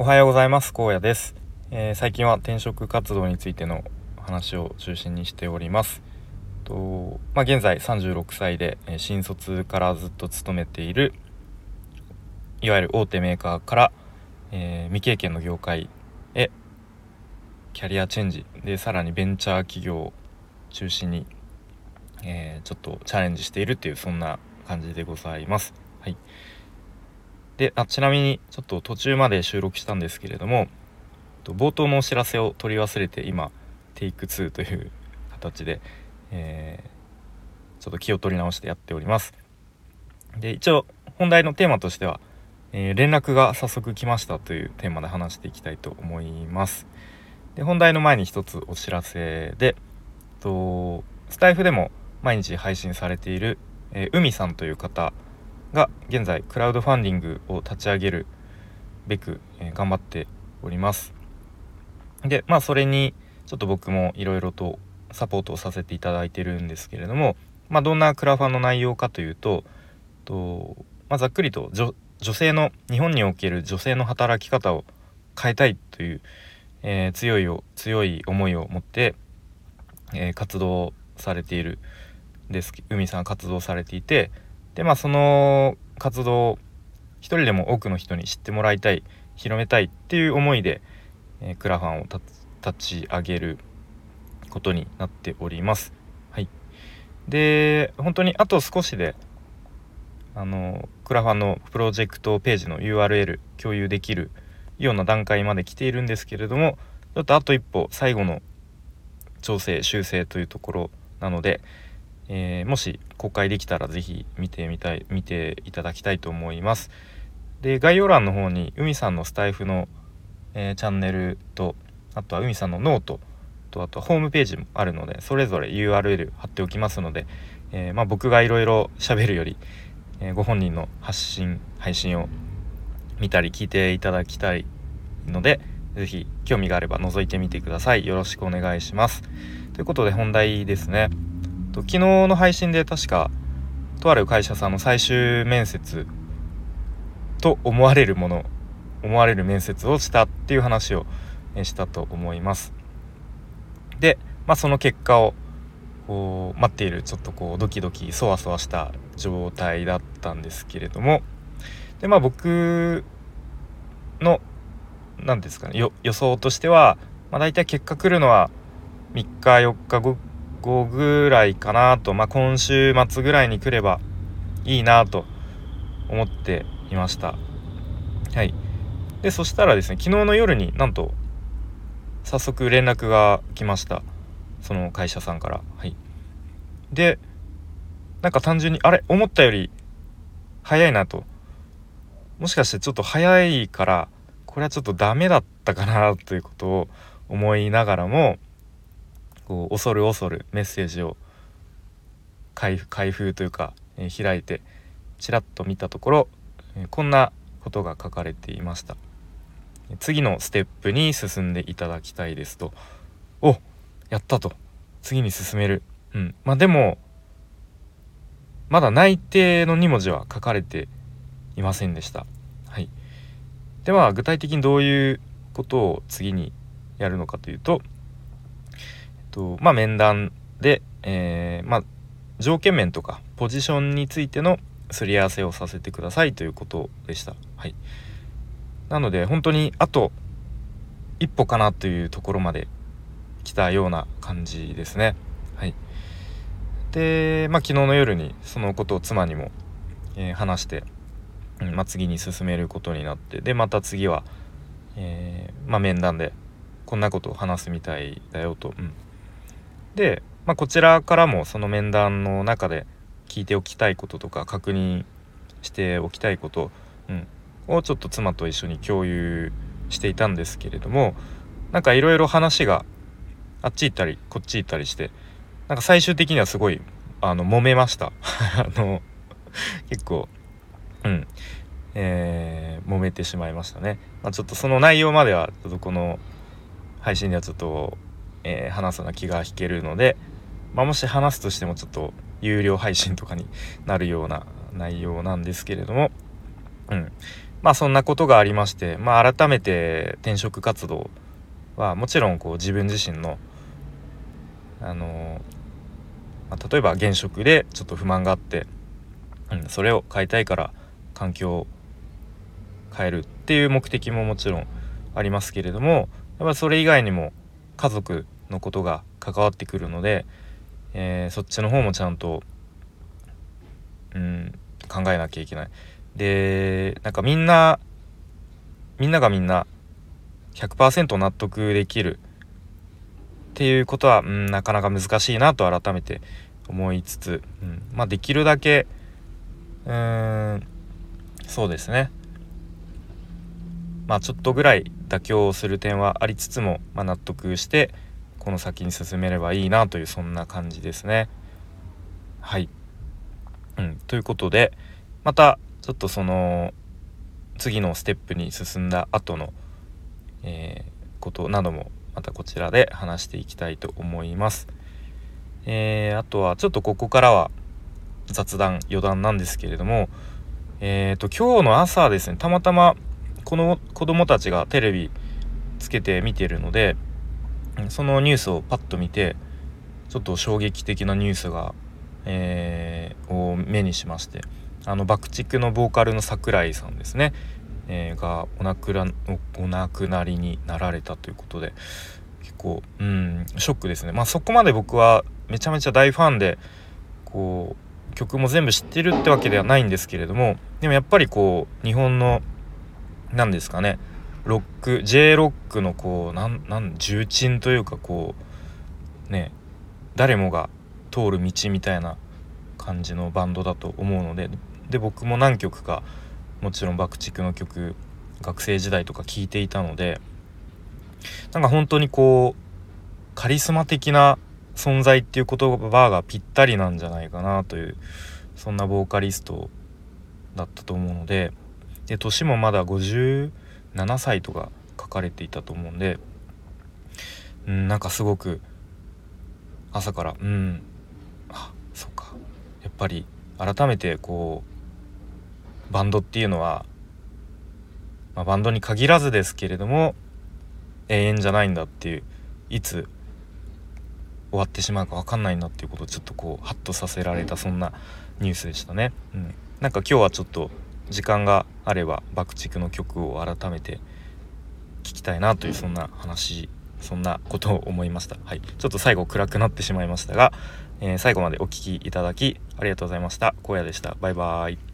おはようございます。高野です、えー、最近は転職活動についての話を中心にしております。とまあ、現在36歳で、えー、新卒からずっと勤めているいわゆる大手メーカーから、えー、未経験の業界へキャリアチェンジでさらにベンチャー企業を中心に、え、ちょっとチャレンジしているっていうそんな感じでございます。はい。であちなみにちょっと途中まで収録したんですけれども冒頭のお知らせを取り忘れて今テイク2という形で、えー、ちょっと気を取り直してやっております。で一応本題のテーマとしては、えー、連絡が早速来ましたというテーマで話していきたいと思います。で本題の前に一つお知らせでとスタイフでも毎日配信されている、えー、海さんという方が現在クラウドファンディングを立ち上げるべく、えー、頑張っております。でまあそれにちょっと僕もいろいろとサポートをさせていただいてるんですけれどもまあどんなクラファンの内容かというとと、まあ、ざっくりと女性の日本における女性の働き方を変えたいという、えー、強いを強い思いを持って、えー、活動されているです海さん活動されていてでまあその活動を一人でも多くの人に知ってもらいたい広めたいっていう思いで、えー、クラファンを立ち上げることになっております。はい、で本当にあと少しであのクラファンのプロジェクトページの URL 共有できるような段階まで来ているんですけれどもちょっとあと一歩最後の調整修正というところなので、えー、もし公開できたら是非見てみたい見ていただきたいと思います。で概要欄の方に海さんのスタイフの、えー、チャンネルとあとは海さんのノートとあとはホームページもあるのでそれぞれ URL 貼っておきますので、えー、まあ、僕がいろいろ喋るより、えご本人の発信配信を見たり聞いていただきたいので是非興味があれば覗いてみてください。よろしくお願いします。ということで本題ですね。と昨日の配信で確かとある会社さんの最終面接と思われるもの思われる面接をしたっていう話をしたと思います。で、まあ、その結果をこう待っているちょっとこうドキドキそわそわした状態だったんですけれどもでまあ僕の何ですかね予想としては、まあ、大体結果来るのは3日4日後後ぐらいかなと、まあ、今週末ぐらいに来ればいいなと思っていました。はい。で、そしたらですね、昨日の夜になんと、早速連絡が来ました。その会社さんから。はい。で、なんか単純に、あれ？思ったより早いなと。もしかしてちょっと早いから、これはちょっとダメだったかなということを思いながらも、こう恐る恐るメッセージを開封というか、えー、開いてちらっと見たところ、えー、こんなことが書かれていました。次のステップに進んでいただきたいですと。おやったと。次に進める。うん。まあでもまだ内定の2文字は書かれていませんでした。はい。では具体的にどういうことを次にやるのかというととまあ、面談で、えー、まあ、条件面とかポジションについてのすり合わせをさせてくださいということでした。はい、なので本当にあと一歩かなというところまで来たような感じですね。はい、で、まあ、昨日の夜にそのことを妻にも、えー、話して、うんまあ、次に進めることになってでまた次は、えー、まあ、面談でこんなことを話すみたいだよと。うんで、まあ、こちらからもその面談の中で聞いておきたいこととか確認しておきたいこと、うん、をちょっと妻と一緒に共有していたんですけれどもなんかいろいろ話があっち行ったりこっち行ったりしてなんか最終的にはすごいあの揉めました。あの結構うんえー、揉めてしまいましたね、まあ、ちょっとその内容まではちょっとこの配信ではちょっとえー、話すな気が引けるので、まあ、もし話すとしてもちょっと有料配信とかになるような内容なんですけれども、うん。まあそんなことがありまして、まあ、改めて転職活動はもちろんこう自分自身のあのまあ、例えば現職でちょっと不満があって、うん、それを変えたいから環境を変えるっていう目的ももちろんありますけれどもやっぱそれ以外にも家族のことが関わってくるので、えー、そっちの方もちゃんと、うん、考えなきゃいけない。でなんかみんなみんながみんな100%納得できるっていうことは、うん、なかなか難しいなと改めて思いつつ、うん、まあできるだけうーんそうですねまあちょっとぐらい妥協する点はありつつも、まあ、納得してこの先に進めればいいなというそんな感じですね。はい、うん、ということでまたちょっとその次のステップに進んだ後の、えー、ことなどもまたこちらで話していきたいと思います。えー、あとはちょっとここからは雑談余談なんですけれどもえ、ー、と今日の朝ですねたまたまこの子供たちがテレビつけて見てるのでそのニュースをパッと見てちょっと衝撃的なニュースが、えー、を目にしましてあの爆竹のボーカルの桜井さんですね、えー、がお亡くなお亡くなりになられたということで結構うんショックですね。まあそこまで僕はめちゃめちゃ大ファンでこう曲も全部知ってるってわけではないんですけれどもでもやっぱりこう日本の何ですかね。ロック J ロックのこうなんなん重鎮というかこうね誰もが通る道みたいな感じのバンドだと思うのでで僕も何曲かもちろん爆竹の曲学生時代とか聴いていたのでなんか本当にこうカリスマ的な存在っていう言葉がぴったりなんじゃないかなというそんなボーカリストだったと思うのでで年もまだ57歳とか書かれていたと思うんでうんなんかすごく朝からうんあそうかやっぱり改めてこうバンドっていうのは、まあ、バンドに限らずですけれども永遠じゃないんだっていういつ終わってしまうか分かんないなっていうことをちょっとこうハッとさせられたそんなニュースでしたね。うん、なんか今日はちょっと時間があれば爆竹の曲を改めて聞きたいなというそんな話そんなことを思いました。はい、ちょっと最後暗くなってしまいましたが、えー、最後までお聴きいただきありがとうございました。荒野でした。バイバーイ。